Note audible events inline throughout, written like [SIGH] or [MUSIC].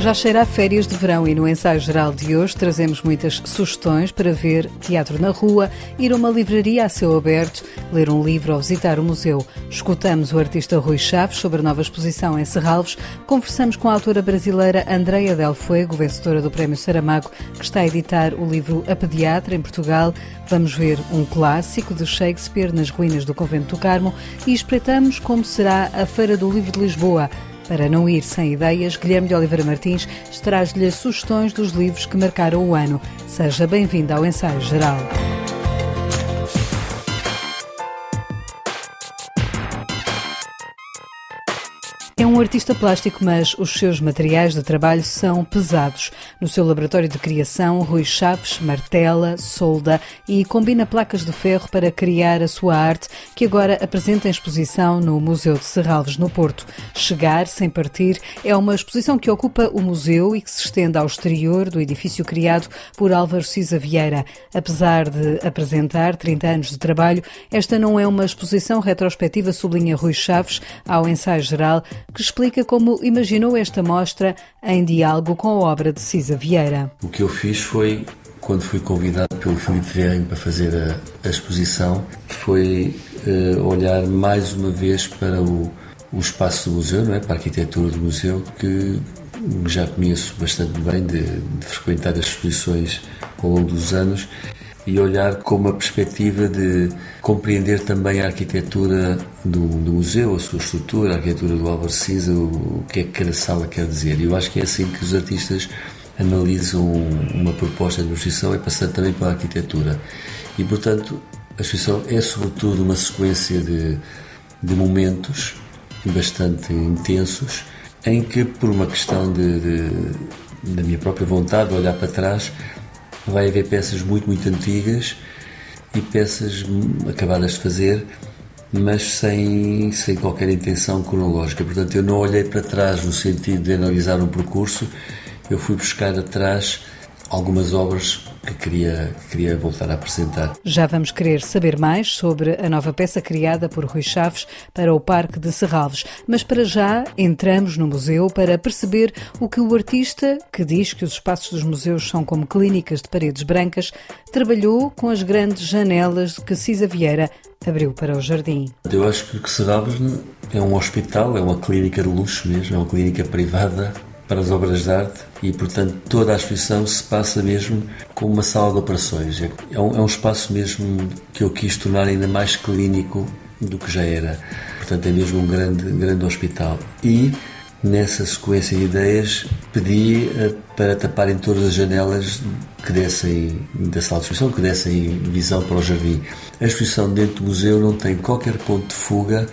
Já cheira a férias de verão e no ensaio geral de hoje trazemos muitas sugestões para ver teatro na rua, ir a uma livraria a céu aberto, ler um livro ou visitar o museu. Escutamos o artista Rui Chaves sobre a nova exposição em Serralves, conversamos com a autora brasileira Andreia Del Fuego, vencedora do Prémio Saramago, que está a editar o livro A Pediatra em Portugal. Vamos ver um clássico de Shakespeare nas ruínas do Convento do Carmo e espreitamos como será a Feira do Livro de Lisboa. Para não ir sem ideias, Guilherme de Oliveira Martins traz-lhe sugestões dos livros que marcaram o ano. Seja bem-vindo ao Ensaio Geral. É um artista plástico, mas os seus materiais de trabalho são pesados. No seu laboratório de criação, Rui Chaves martela, solda e combina placas de ferro para criar a sua arte, que agora apresenta em exposição no Museu de Serralves, no Porto. Chegar sem partir é uma exposição que ocupa o museu e que se estende ao exterior do edifício criado por Álvaro Cisa Vieira. Apesar de apresentar 30 anos de trabalho, esta não é uma exposição retrospectiva, sublinha Rui Chaves ao ensaio geral que explica como imaginou esta mostra em diálogo com a obra de Cisa Vieira. O que eu fiz foi, quando fui convidado pelo Filipe Vieira para fazer a, a exposição, foi uh, olhar mais uma vez para o, o espaço do museu, não é? para a arquitetura do museu, que já conheço bastante bem de, de frequentar as exposições ao longo dos anos e olhar com uma perspectiva de compreender também a arquitetura do, do, museu, a sua estrutura, a arquitetura do Álvaro Cisa, o, o que é que cada sala quer dizer. Eu acho que é assim que os artistas analisam uma proposta de exposição, é passando também pela arquitetura. E, portanto, a exposição é sobretudo uma sequência de, de momentos bastante intensos em que, por uma questão de, de, da minha própria vontade de olhar para trás, vai haver peças muito, muito antigas e peças acabadas de fazer, mas sem, sem qualquer intenção cronológica. Portanto, eu não olhei para trás no sentido de analisar um percurso, eu fui buscar atrás algumas obras que queria, que queria voltar a apresentar. Já vamos querer saber mais sobre a nova peça criada por Rui Chaves para o Parque de Serralves, mas para já entramos no museu para perceber o que o artista, que diz que os espaços dos museus são como clínicas de paredes brancas, trabalhou com as grandes janelas que Cisa Vieira abriu para o jardim. Eu acho que Serralves é um hospital, é uma clínica de luxo mesmo, é uma clínica privada para as obras de arte e, portanto, toda a exposição se passa mesmo como uma sala de operações. É um, é um espaço mesmo que eu quis tornar ainda mais clínico do que já era. Portanto, é mesmo um grande, grande hospital. E, nessa sequência de ideias, pedi eh, para taparem todas as janelas que dessem da sala de exposição, que dessem visão para o jardim. A exposição dentro do museu não tem qualquer ponto de fuga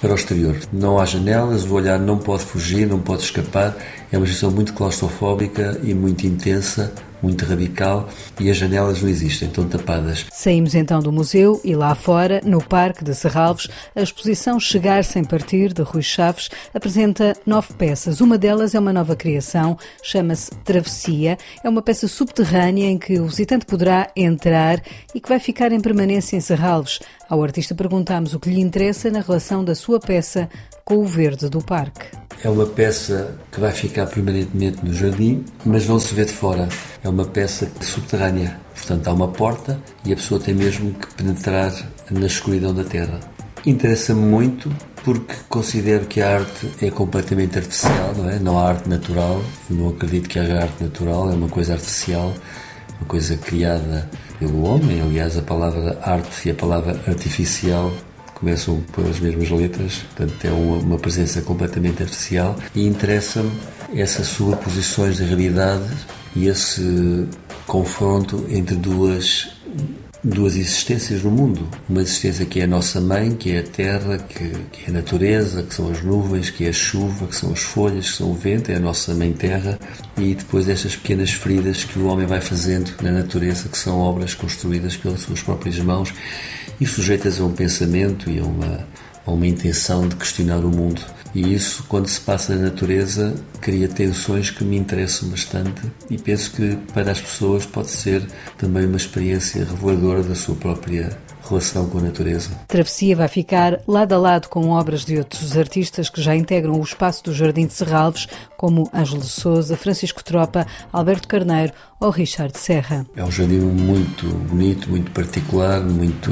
para o exterior. Não há janelas, o olhar não pode fugir, não pode escapar. É uma gestão muito claustrofóbica e muito intensa, muito radical e as janelas não existem, estão tapadas. Saímos então do museu e lá fora, no Parque de Serralves, a exposição Chegar Sem Partir, de Rui Chaves, apresenta nove peças. Uma delas é uma nova criação, chama-se Travessia. É uma peça subterrânea em que o visitante poderá entrar e que vai ficar em permanência em Serralves. Ao artista perguntamos o que lhe interessa na relação da sua peça com o verde do parque. É uma peça que vai ficar permanentemente no jardim, mas não se vê de fora. É uma peça subterrânea. Portanto, há uma porta e a pessoa tem mesmo que penetrar na escuridão da terra. Interessa-me muito porque considero que a arte é completamente artificial, não é? Não há arte natural. Não acredito que haja arte natural, é uma coisa artificial, uma coisa criada pelo homem. Aliás, a palavra arte e a palavra artificial começam pelas mesmas letras, portanto é uma, uma presença completamente artificial e interessa-me essas superposições de realidade e esse confronto entre duas duas existências no mundo. Uma existência que é a nossa mãe, que é a terra, que, que, é a natureza, que são as nuvens, que é a chuva, que são as folhas, que são o vento, é a nossa mãe terra, e depois estas pequenas feridas que o homem vai fazendo na natureza, que são obras construídas pelas suas próprias mãos e sujeitas a um pensamento e a uma, a uma intenção de questionar o mundo. E isso, quando se passa na natureza, cria tensões que me interessam bastante e penso que para as pessoas pode ser também uma experiência reveladora da sua própria relação com a natureza. Travessia vai ficar lado a lado com obras de outros artistas que já integram o espaço do Jardim de Serralves, como Ângelo Souza, Francisco Tropa, Alberto Carneiro ou Richard Serra. É um jardim muito bonito, muito particular, muito,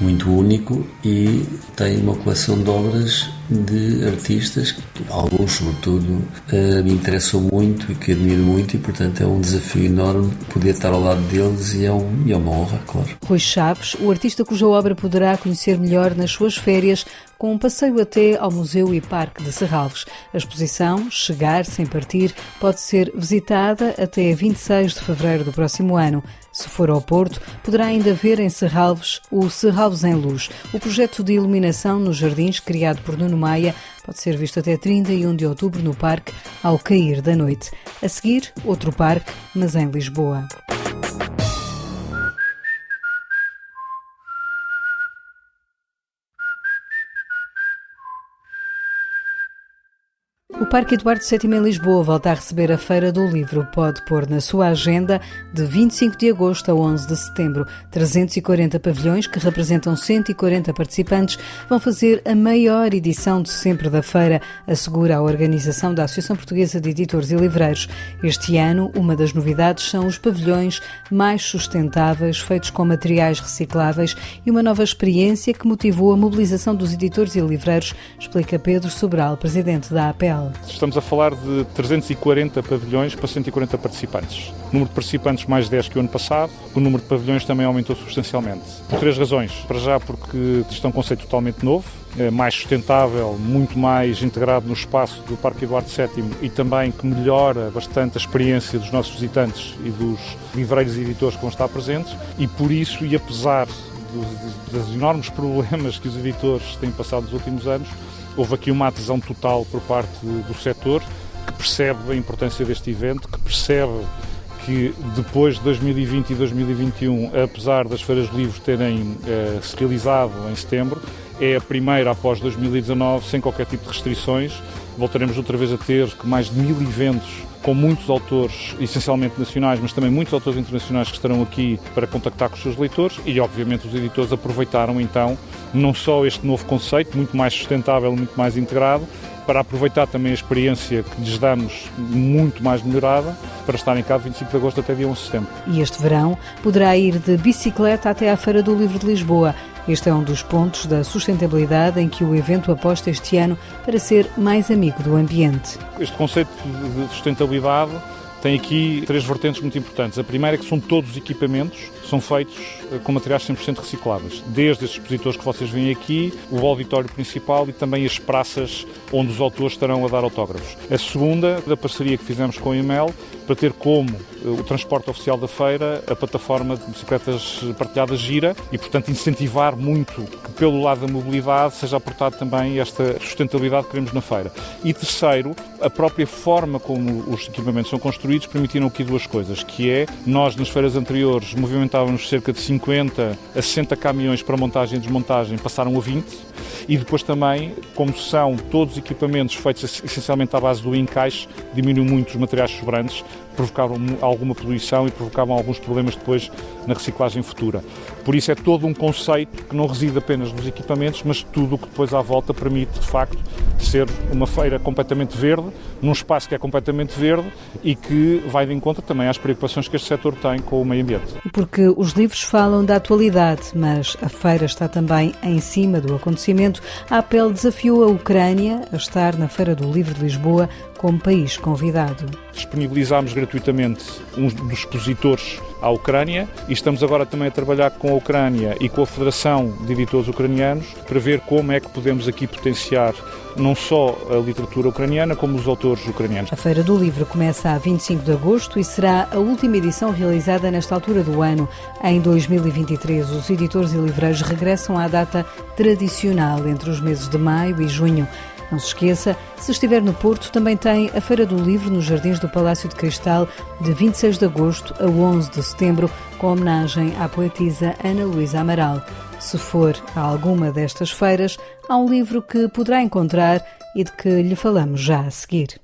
muito único e tem uma coleção de obras de artistas, alguns sobretudo eh, me interessam muito e que admiro muito e portanto é um desafio enorme poder estar ao lado deles e é, um, é uma honra, claro. Rui Chaves, o artista cuja obra poderá conhecer melhor nas suas férias, com um passeio até ao Museu e Parque de Serralves. A exposição, Chegar Sem Partir, pode ser visitada até 26 de fevereiro do próximo ano. Se for ao Porto, poderá ainda ver em Serralves o Serralves em Luz, o projeto de iluminação nos jardins criado por Nuno Maia, pode ser visto até 31 de outubro no parque, ao cair da noite. A seguir, outro parque, mas em Lisboa. O Parque Eduardo VII em Lisboa volta a receber a Feira do Livro. Pode pôr na sua agenda de 25 de agosto a 11 de setembro. 340 pavilhões, que representam 140 participantes, vão fazer a maior edição de sempre da feira, assegura a organização da Associação Portuguesa de Editores e Livreiros. Este ano, uma das novidades são os pavilhões mais sustentáveis, feitos com materiais recicláveis e uma nova experiência que motivou a mobilização dos editores e livreiros, explica Pedro Sobral, presidente da APEL. Estamos a falar de 340 pavilhões para 140 participantes. O número de participantes mais 10 que o ano passado. O número de pavilhões também aumentou substancialmente. Por três razões. Para já porque isto é um conceito totalmente novo, é mais sustentável, muito mais integrado no espaço do Parque Eduardo VII e também que melhora bastante a experiência dos nossos visitantes e dos livreiros e editores que vão estar presentes. E por isso, e apesar dos, dos enormes [LAUGHS] problemas que os editores têm passado nos últimos anos, houve aqui uma adesão total por parte do setor que percebe a importância deste evento, que percebe que depois de 2020 e 2021, apesar das feiras livros terem eh, se realizado em setembro, é a primeira após 2019 sem qualquer tipo de restrições. Voltaremos outra vez a ter mais de mil eventos com muitos autores, essencialmente nacionais, mas também muitos autores internacionais que estarão aqui para contactar com os seus leitores e, obviamente, os editores aproveitaram então não só este novo conceito, muito mais sustentável, muito mais integrado, para aproveitar também a experiência que lhes damos muito mais melhorada para estarem cá de 25 de agosto até dia 11 de setembro. E este verão poderá ir de bicicleta até à Feira do Livro de Lisboa. Este é um dos pontos da sustentabilidade em que o evento aposta este ano para ser mais amigo do ambiente. Este conceito de sustentabilidade tem aqui três vertentes muito importantes. A primeira é que são todos os equipamentos são feitos eh, com materiais 100% recicláveis. Desde estes expositores que vocês veem aqui, o auditório principal e também as praças onde os autores estarão a dar autógrafos. A segunda, da parceria que fizemos com a EML, para ter como eh, o transporte oficial da feira a plataforma de bicicletas partilhadas gira e, portanto, incentivar muito que, pelo lado da mobilidade, seja aportado também esta sustentabilidade que queremos na feira. E terceiro, a própria forma como os equipamentos são construídos permitiram aqui duas coisas, que é, nós nas feiras anteriores movimentar estávamos cerca de 50 a 60 caminhões para montagem e desmontagem, passaram a 20. E depois também, como são todos equipamentos feitos essencialmente à base do encaixe, diminuiu muito os materiais sobrantes, provocaram alguma poluição e provocavam alguns problemas depois na reciclagem futura. Por isso é todo um conceito que não reside apenas nos equipamentos, mas tudo o que depois à volta permite, de facto, ser uma feira completamente verde, num espaço que é completamente verde e que vai de encontro também às preocupações que este setor tem com o meio ambiente. Porque os livros falam da atualidade, mas a feira está também em cima do acontecimento. A APEL desafiou a Ucrânia a estar na Feira do Livro de Lisboa como país convidado. Disponibilizámos gratuitamente um dos expositores à Ucrânia e estamos agora também a trabalhar com a Ucrânia e com a Federação de Editores Ucranianos para ver como é que podemos aqui potenciar não só a literatura ucraniana, como os autores ucranianos. A Feira do Livro começa a 25 de agosto e será a última edição realizada nesta altura do ano. Em 2023, os editores e livreiros regressam à data tradicional entre os meses de maio e junho. Não se esqueça, se estiver no Porto, também tem a Feira do Livro nos Jardins do Palácio de Cristal, de 26 de agosto a 11 de setembro, com homenagem à poetisa Ana Luísa Amaral. Se for a alguma destas feiras, há um livro que poderá encontrar e de que lhe falamos já a seguir.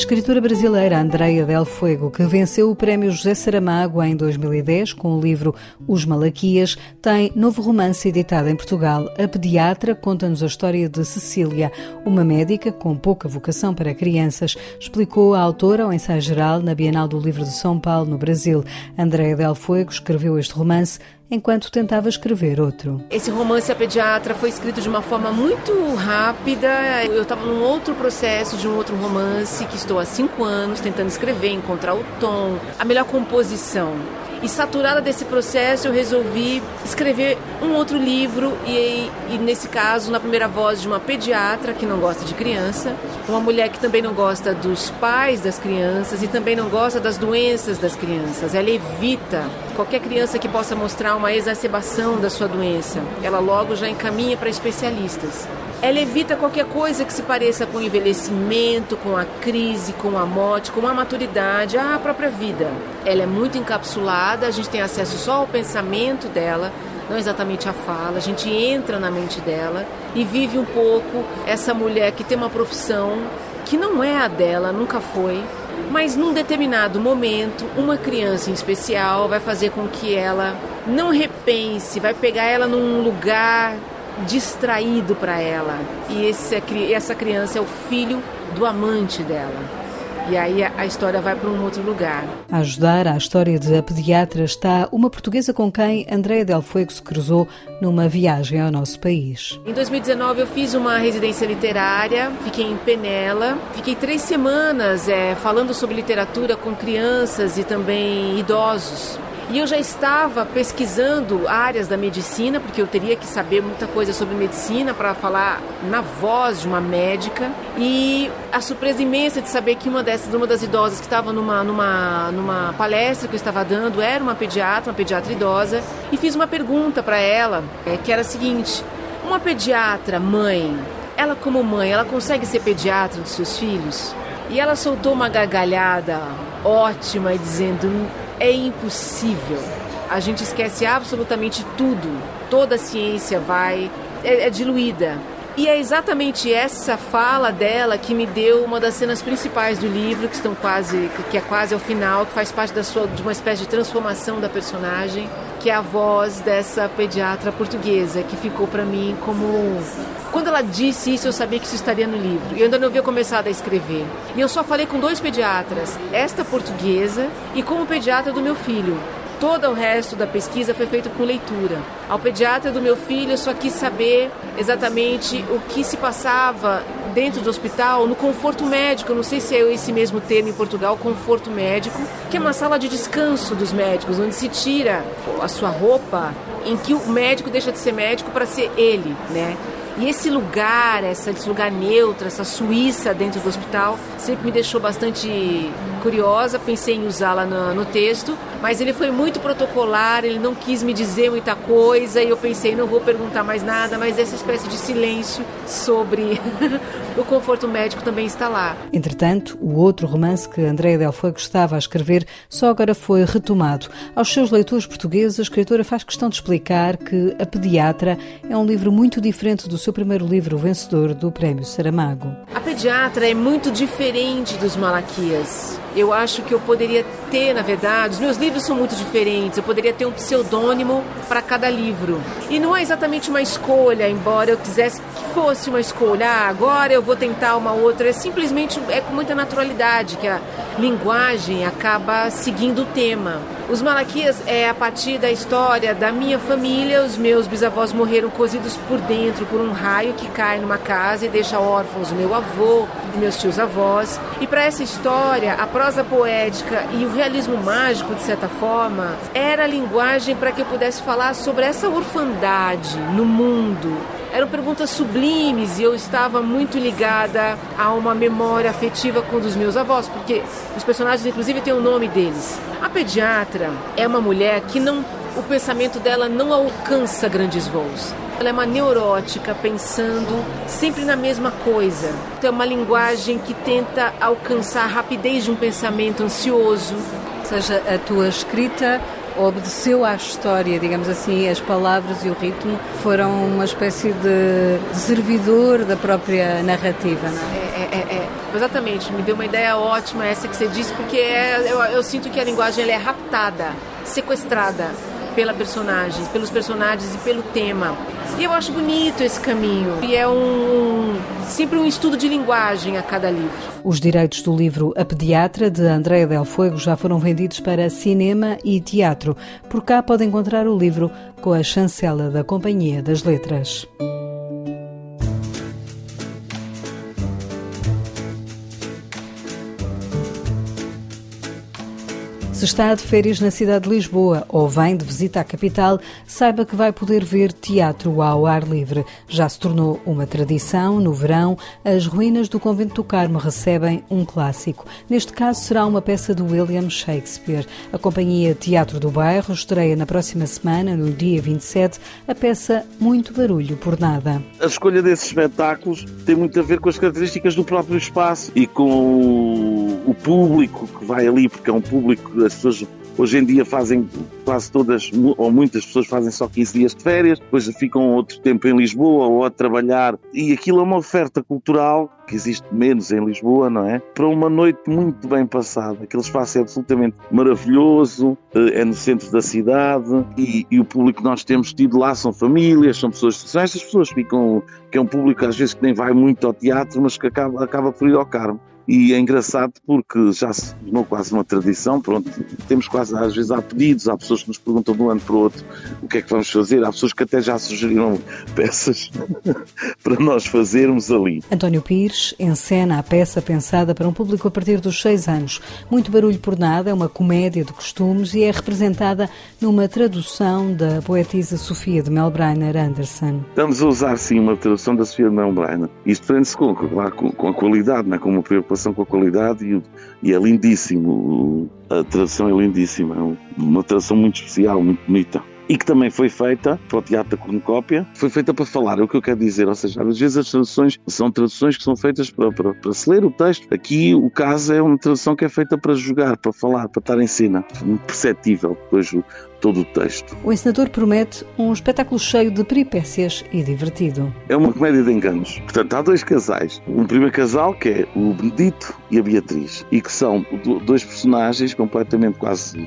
Escritora brasileira Andreia Del Fuego, que venceu o prémio José Saramago em 2010 com o livro Os Malaquias, tem novo romance editado em Portugal. A pediatra conta-nos a história de Cecília, uma médica com pouca vocação para crianças, explicou a autora ao ensaio geral na Bienal do Livro de São Paulo, no Brasil. Andreia Del Fuego escreveu este romance enquanto tentava escrever outro. Esse romance A Pediatra foi escrito de uma forma muito rápida. Eu estava num outro processo de um outro romance que estou há cinco anos tentando escrever, encontrar o tom, a melhor composição. E saturada desse processo, eu resolvi escrever um outro livro e, e, nesse caso, na primeira voz de uma pediatra que não gosta de criança, uma mulher que também não gosta dos pais das crianças e também não gosta das doenças das crianças. Ela evita qualquer criança que possa mostrar uma exacerbação da sua doença. Ela logo já encaminha para especialistas. Ela evita qualquer coisa que se pareça com o envelhecimento, com a crise, com a morte, com a maturidade, a própria vida. Ela é muito encapsulada, a gente tem acesso só ao pensamento dela, não exatamente a fala, a gente entra na mente dela e vive um pouco essa mulher que tem uma profissão que não é a dela, nunca foi, mas num determinado momento, uma criança em especial vai fazer com que ela não repense, vai pegar ela num lugar distraído para ela. E esse, essa criança é o filho do amante dela. E aí a história vai para um outro lugar. A ajudar a história de A Pediatra está uma portuguesa com quem Andréa Del Fuego se cruzou numa viagem ao nosso país. Em 2019 eu fiz uma residência literária, fiquei em Penela, fiquei três semanas é, falando sobre literatura com crianças e também idosos. E eu já estava pesquisando áreas da medicina, porque eu teria que saber muita coisa sobre medicina para falar na voz de uma médica. E a surpresa imensa de saber que uma dessas, uma das idosas que estava numa, numa, numa palestra que eu estava dando era uma pediatra, uma pediatra idosa, e fiz uma pergunta para ela, é, que era a seguinte: uma pediatra mãe, ela como mãe, ela consegue ser pediatra dos seus filhos? E ela soltou uma gargalhada ótima, dizendo: é impossível. A gente esquece absolutamente tudo. Toda a ciência vai é, é diluída. E é exatamente essa fala dela que me deu uma das cenas principais do livro, que estão quase, que é quase ao final, que faz parte da sua, de uma espécie de transformação da personagem, que é a voz dessa pediatra portuguesa, que ficou para mim como quando ela disse isso, eu sabia que isso estaria no livro. E eu ainda não havia começado a escrever. E eu só falei com dois pediatras, esta portuguesa e com o pediatra do meu filho. Todo o resto da pesquisa foi feito com leitura. Ao pediatra do meu filho, eu só quis saber exatamente o que se passava dentro do hospital, no conforto médico. Não sei se é esse mesmo termo em Portugal, conforto médico, que é uma sala de descanso dos médicos, onde se tira a sua roupa, em que o médico deixa de ser médico para ser ele, né? E esse lugar, esse lugar neutro, essa Suíça dentro do hospital, sempre me deixou bastante curiosa. Pensei em usá-la no, no, texto, mas ele foi muito protocolar, ele não quis me dizer muita coisa e eu pensei, não vou perguntar mais nada, mas essa espécie de silêncio sobre [LAUGHS] o conforto médico também está lá. Entretanto, o outro romance que Andréa Del Fuego estava a escrever só agora foi retomado. Aos seus leitores portugueses, a escritora faz questão de explicar que A Pediatra é um livro muito diferente do seu primeiro livro, vencedor do Prémio Saramago. A Pediatra é muito diferente dos Malaquias. Eu acho que eu poderia ter, na verdade, os meus livros são muito diferentes, eu poderia ter um pseudônimo para cada livro. E não é exatamente uma escolha, embora eu quisesse que fosse uma escolha. Ah, agora eu vou tentar uma outra. É simplesmente é com muita naturalidade que a linguagem acaba seguindo o tema. Os Malaquias é a partir da história da minha família. Os meus bisavós morreram cozidos por dentro por um raio que cai numa casa e deixa órfãos meu avô e meus tios avós. E para essa história, a prosa poética e o realismo mágico, de certa forma, era a linguagem para que eu pudesse falar sobre essa orfandade no mundo eram perguntas sublimes e eu estava muito ligada a uma memória afetiva com um meus avós, porque os personagens, inclusive, têm o nome deles. A pediatra é uma mulher que não, o pensamento dela não alcança grandes voos. Ela é uma neurótica, pensando sempre na mesma coisa. Então, é uma linguagem que tenta alcançar a rapidez de um pensamento ansioso. Ou seja, a tua escrita obedeceu à história, digamos assim, as palavras e o ritmo foram uma espécie de, servidor da própria narrativa, não é? É, é, é, é. Exatamente, me deu uma ideia ótima essa que você disse, porque é, eu, eu sinto que a linguagem é raptada, sequestrada pela personagem, pelos personagens e pelo tema. E eu acho bonito esse caminho. E é um sempre um estudo de linguagem a cada livro. Os direitos do livro A Pediatra de Andréa Del Fuego já foram vendidos para cinema e teatro. Por cá pode encontrar o livro com a chancela da Companhia das Letras. Se está de férias na cidade de Lisboa ou vem de visita à capital, saiba que vai poder ver teatro ao ar livre. Já se tornou uma tradição, no verão, as ruínas do Convento do Carmo recebem um clássico. Neste caso será uma peça de William Shakespeare. A Companhia Teatro do Bairro estreia na próxima semana, no dia 27, a peça Muito Barulho por Nada. A escolha desses espetáculos tem muito a ver com as características do próprio espaço e com o público que vai ali, porque é um público as pessoas hoje em dia fazem quase todas, ou muitas pessoas fazem só 15 dias de férias, depois ficam outro tempo em Lisboa ou a trabalhar. E aquilo é uma oferta cultural que existe menos em Lisboa, não é? Para uma noite muito bem passada. Aquele espaço é absolutamente maravilhoso, eh, é no centro da cidade e, e o público que nós temos tido lá são famílias, são pessoas. São estas pessoas que ficam, que é um público às vezes que nem vai muito ao teatro, mas que acaba, acaba por ir ao Carmo. E é engraçado porque já se tornou quase uma tradição, pronto, temos quase, às vezes há pedidos, há pessoas que nos perguntam de um ano para o outro o que é que vamos fazer, há pessoas que até já sugeriram [LAUGHS] peças [LAUGHS] para nós fazermos ali. António Pires encena a peça pensada para um público a partir dos seis anos. Muito Barulho por Nada é uma comédia de costumes e é representada numa tradução da poetisa Sofia de Melbreiner Anderson. Estamos a usar sim uma tradução da Sofia de Melbreiner. Isto prende-se com, com, com, a qualidade, não é? com uma com a qualidade e, e é lindíssimo. A tradução é lindíssima, é uma tradução muito especial, muito bonita e que também foi feita para o Teatro da Cornucópia, foi feita para falar, é o que eu quero dizer, ou seja, às vezes as traduções são traduções que são feitas para, para, para se ler o texto. Aqui o caso é uma tradução que é feita para jogar, para falar, para estar em cena, muito perceptível depois o, todo o texto. O encenador promete um espetáculo cheio de peripécias e divertido. É uma comédia de enganos. Portanto, há dois casais. Um primeiro casal, que é o Benedito e a Beatriz, e que são dois personagens completamente quase.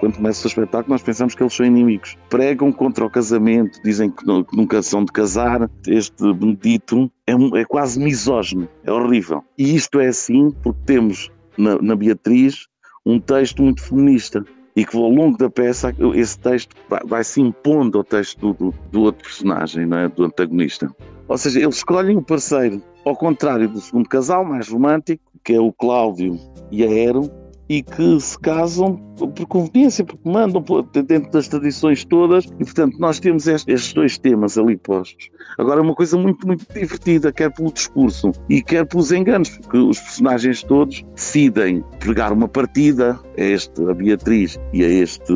Quando começa o espetáculo, nós pensamos que eles são inimigos. Pregam contra o casamento, dizem que nunca são de casar. Este Benedito é, é quase misógino, é horrível. E isto é assim porque temos na, na Beatriz um texto muito feminista e que ao longo da peça esse texto vai, se impondo ao texto do, do outro personagem, é? do antagonista. Ou seja, eles escolhem o parceiro ao contrário do segundo casal, mais romântico, que é o Cláudio e a Ero, e que se casam por conveniência, porque mandam dentro das tradições todas, e portanto nós temos estes dois temas ali postos. Agora, uma coisa muito, muito divertida, quer pelo discurso e quer pelos enganos, porque os personagens todos decidem pregar uma partida a este, a Beatriz e a este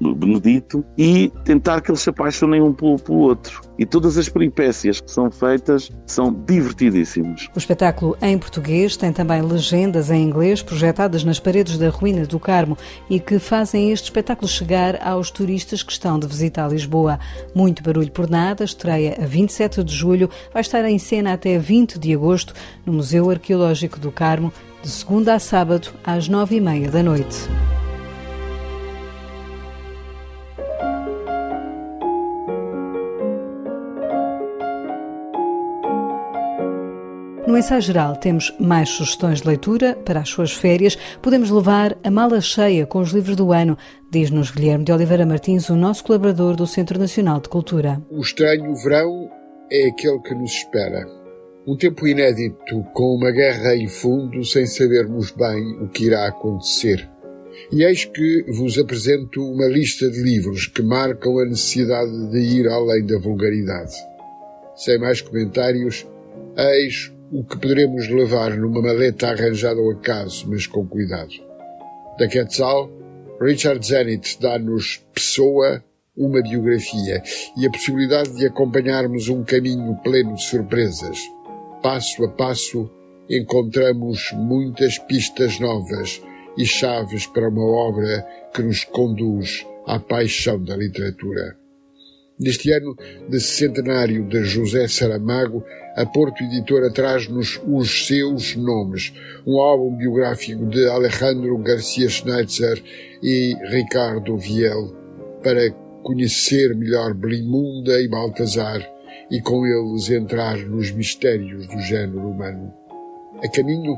Benedito, e tentar que eles se apaixonem um pelo, pelo outro. E todas as peripécias que são feitas são divertidíssimas. O espetáculo em português tem também legendas em inglês projetadas nas paredes da ruína do Carmo e que fazem este espetáculo chegar aos turistas que estão de visita a Lisboa. Muito barulho por nada, estreia a 27 de julho, vai estar em cena até 20 de agosto no Museu Arqueológico do Carmo, de segunda a sábado, às nove e meia da noite. No ensaio geral temos mais sugestões de leitura para as suas férias. Podemos levar a mala cheia com os livros do ano, diz-nos Guilherme de Oliveira Martins, o nosso colaborador do Centro Nacional de Cultura. O estranho verão é aquele que nos espera. Um tempo inédito, com uma guerra em fundo, sem sabermos bem o que irá acontecer. E eis que vos apresento uma lista de livros que marcam a necessidade de ir além da vulgaridade. Sem mais comentários, eis o que poderemos levar numa maleta arranjada ao acaso, mas com cuidado. Da Quetzal, Richard Zenit dá-nos Pessoa, uma biografia e a possibilidade de acompanharmos um caminho pleno de surpresas. Passo a passo, encontramos muitas pistas novas e chaves para uma obra que nos conduz à paixão da literatura. Neste ano de centenário de José Saramago, a Porto Editora traz-nos os seus nomes, um álbum biográfico de Alejandro Garcia Schneitzer e Ricardo Viel, para conhecer melhor Blimunda e Baltazar e com eles entrar nos mistérios do género humano. A caminho,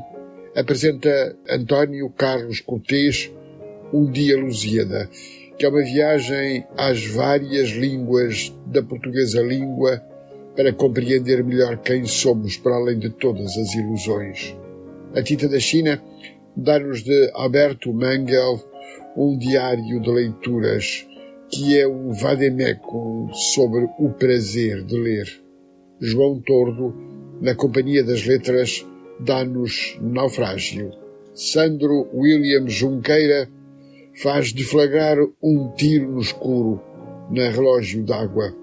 apresenta António Carlos Cortês Um Dia Lusíada, que é uma viagem às várias línguas da portuguesa língua para compreender melhor quem somos para além de todas as ilusões. A Tinta da China dá-nos de Alberto Mangel um diário de leituras que é um vademecum sobre o prazer de ler. João Tordo, na Companhia das Letras, dá-nos Naufrágio. Sandro William Junqueira faz deflagrar um tiro no escuro na relógio d'água.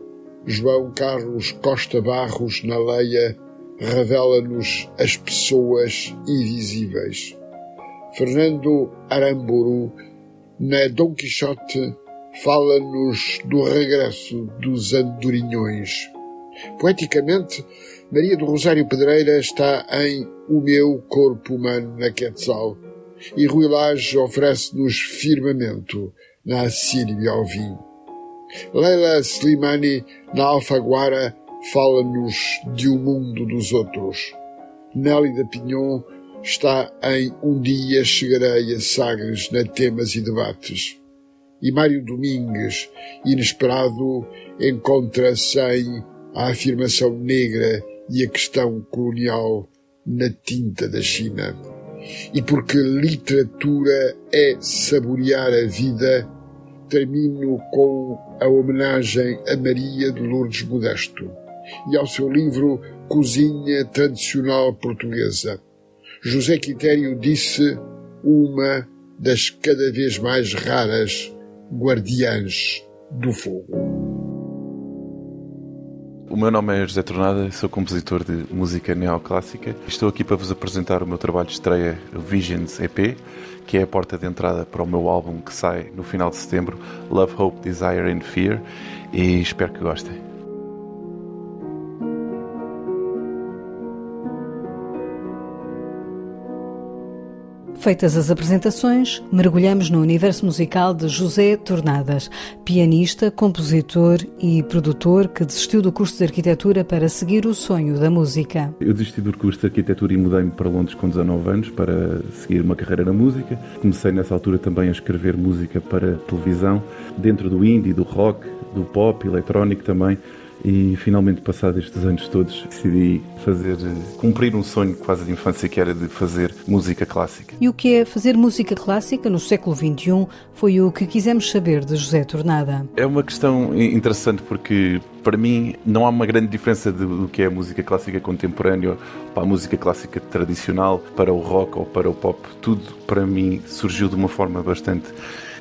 João Carlos Costa Barros, na Leia, revela-nos as pessoas invisíveis. Fernando Aramburu, na Dom Quixote, fala-nos do regresso dos andorinhões. Poeticamente, Maria do Rosário Pedreira está em O Meu Corpo Humano na Quetzal e Rui Lage oferece-nos firmamento na Assírio ao vinho. Leila Slimani, na Alfaguara, fala-nos de um mundo dos outros. Nélida Pinhon está em Um Dia Chegarei a Sagres na Temas e Debates. E Mário Domingues, inesperado, encontra-se em A Afirmação Negra e a Questão Colonial na Tinta da China e porque literatura é saborear a vida, termino com a homenagem a Maria de Lourdes Modesto e ao seu livro Cozinha Tradicional Portuguesa. José Quitério disse uma das cada vez mais raras guardiãs do fogo. O meu nome é José Tornada, sou compositor de música neoclássica. Estou aqui para vos apresentar o meu trabalho de estreia, Visions EP, que é a porta de entrada para o meu álbum que sai no final de setembro, Love, Hope, Desire and Fear, e espero que gostem. Feitas as apresentações, mergulhamos no universo musical de José Tornadas, pianista, compositor e produtor que desistiu do curso de arquitetura para seguir o sonho da música. Eu desisti do curso de arquitetura e mudei-me para Londres com 19 anos para seguir uma carreira na música. Comecei nessa altura também a escrever música para televisão, dentro do indie, do rock, do pop, eletrónico também e finalmente, passados estes anos todos, decidi fazer, cumprir um sonho quase de infância que era de fazer música clássica. E o que é fazer música clássica no século XXI foi o que quisemos saber de José Tornada. É uma questão interessante porque para mim não há uma grande diferença do que é a música clássica contemporânea para a música clássica tradicional, para o rock ou para o pop. Tudo para mim surgiu de uma forma bastante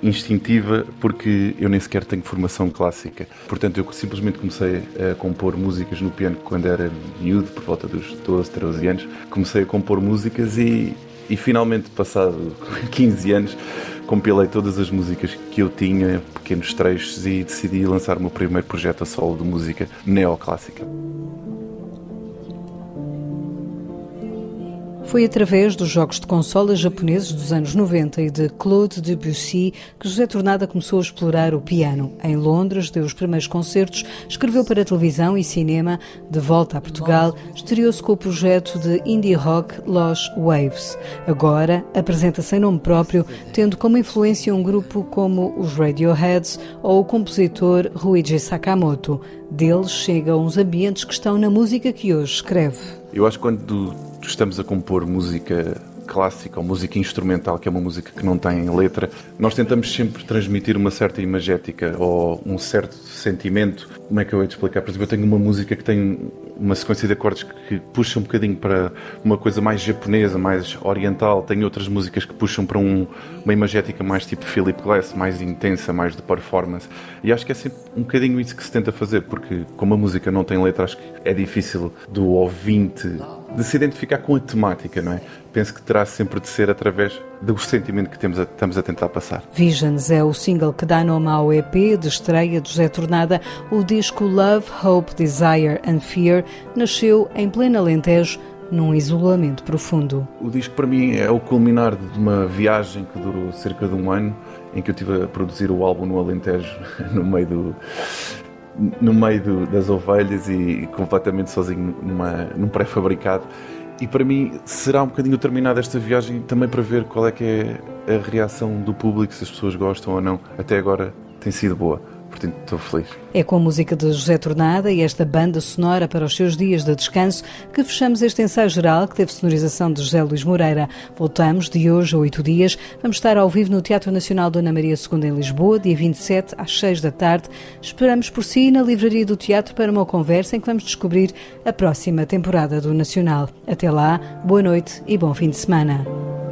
instintiva porque eu nem sequer tenho formação clássica. Portanto, eu simplesmente comecei a compor músicas no piano quando era miúdo, por volta dos 12, 13 anos. Comecei a compor músicas e, e finalmente, passado [LAUGHS] 15 anos, compilei todas as músicas que eu tinha, pequenos trechos, e decidi lançar o meu primeiro projeto a solo de música neoclássica. Foi através dos jogos de consolas japoneses dos anos 90 e de Claude Debussy que José Tornada começou a explorar o piano. Em Londres, deu os primeiros concertos, escreveu para televisão e cinema. De volta a Portugal, estreou-se com o projeto de indie rock Los Waves. Agora, apresenta-se em nome próprio, tendo como influência um grupo como os Radioheads ou o compositor Ruiji Sakamoto. Deles chegam os ambientes que estão na música que hoje escreve. Eu acho que quando estamos a compor música clássica ou música instrumental, que é uma música que não tem letra, nós tentamos sempre transmitir uma certa imagética ou um certo sentimento. Como é que eu ia te explicar? Por exemplo, eu tenho uma música que tem uma sequência de acordes que puxa um bocadinho para uma coisa mais japonesa, mais oriental. Tenho outras músicas que puxam para um, uma imagética mais tipo Philip Glass, mais intensa, mais de performance. E acho que é sempre um bocadinho isso que se tenta fazer, porque como a música não tem letra, acho que é difícil do ouvinte de se identificar com a temática, não é? Penso que terá sempre de ser através do sentimento que temos a, estamos a tentar passar. Visions é o single que dá nome ao EP de estreia de José Tornada. O disco Love, Hope, Desire and Fear nasceu em pleno Alentejo num isolamento profundo. O disco para mim é o culminar de uma viagem que durou cerca de um ano, em que eu estive a produzir o álbum no Alentejo, [LAUGHS] no meio do, no meio do, das ovelhas e completamente sozinho numa, num pré-fabricado. E para mim será um bocadinho terminada esta viagem também para ver qual é que é a reação do público, se as pessoas gostam ou não. Até agora tem sido boa portanto estou feliz. É com a música de José Tornada e esta banda sonora para os seus dias de descanso que fechamos este ensaio geral que teve sonorização de José Luís Moreira. Voltamos de hoje a oito dias. Vamos estar ao vivo no Teatro Nacional Dona Maria II em Lisboa, dia 27 às seis da tarde. Esperamos por si na Livraria do Teatro para uma conversa em que vamos descobrir a próxima temporada do Nacional. Até lá, boa noite e bom fim de semana.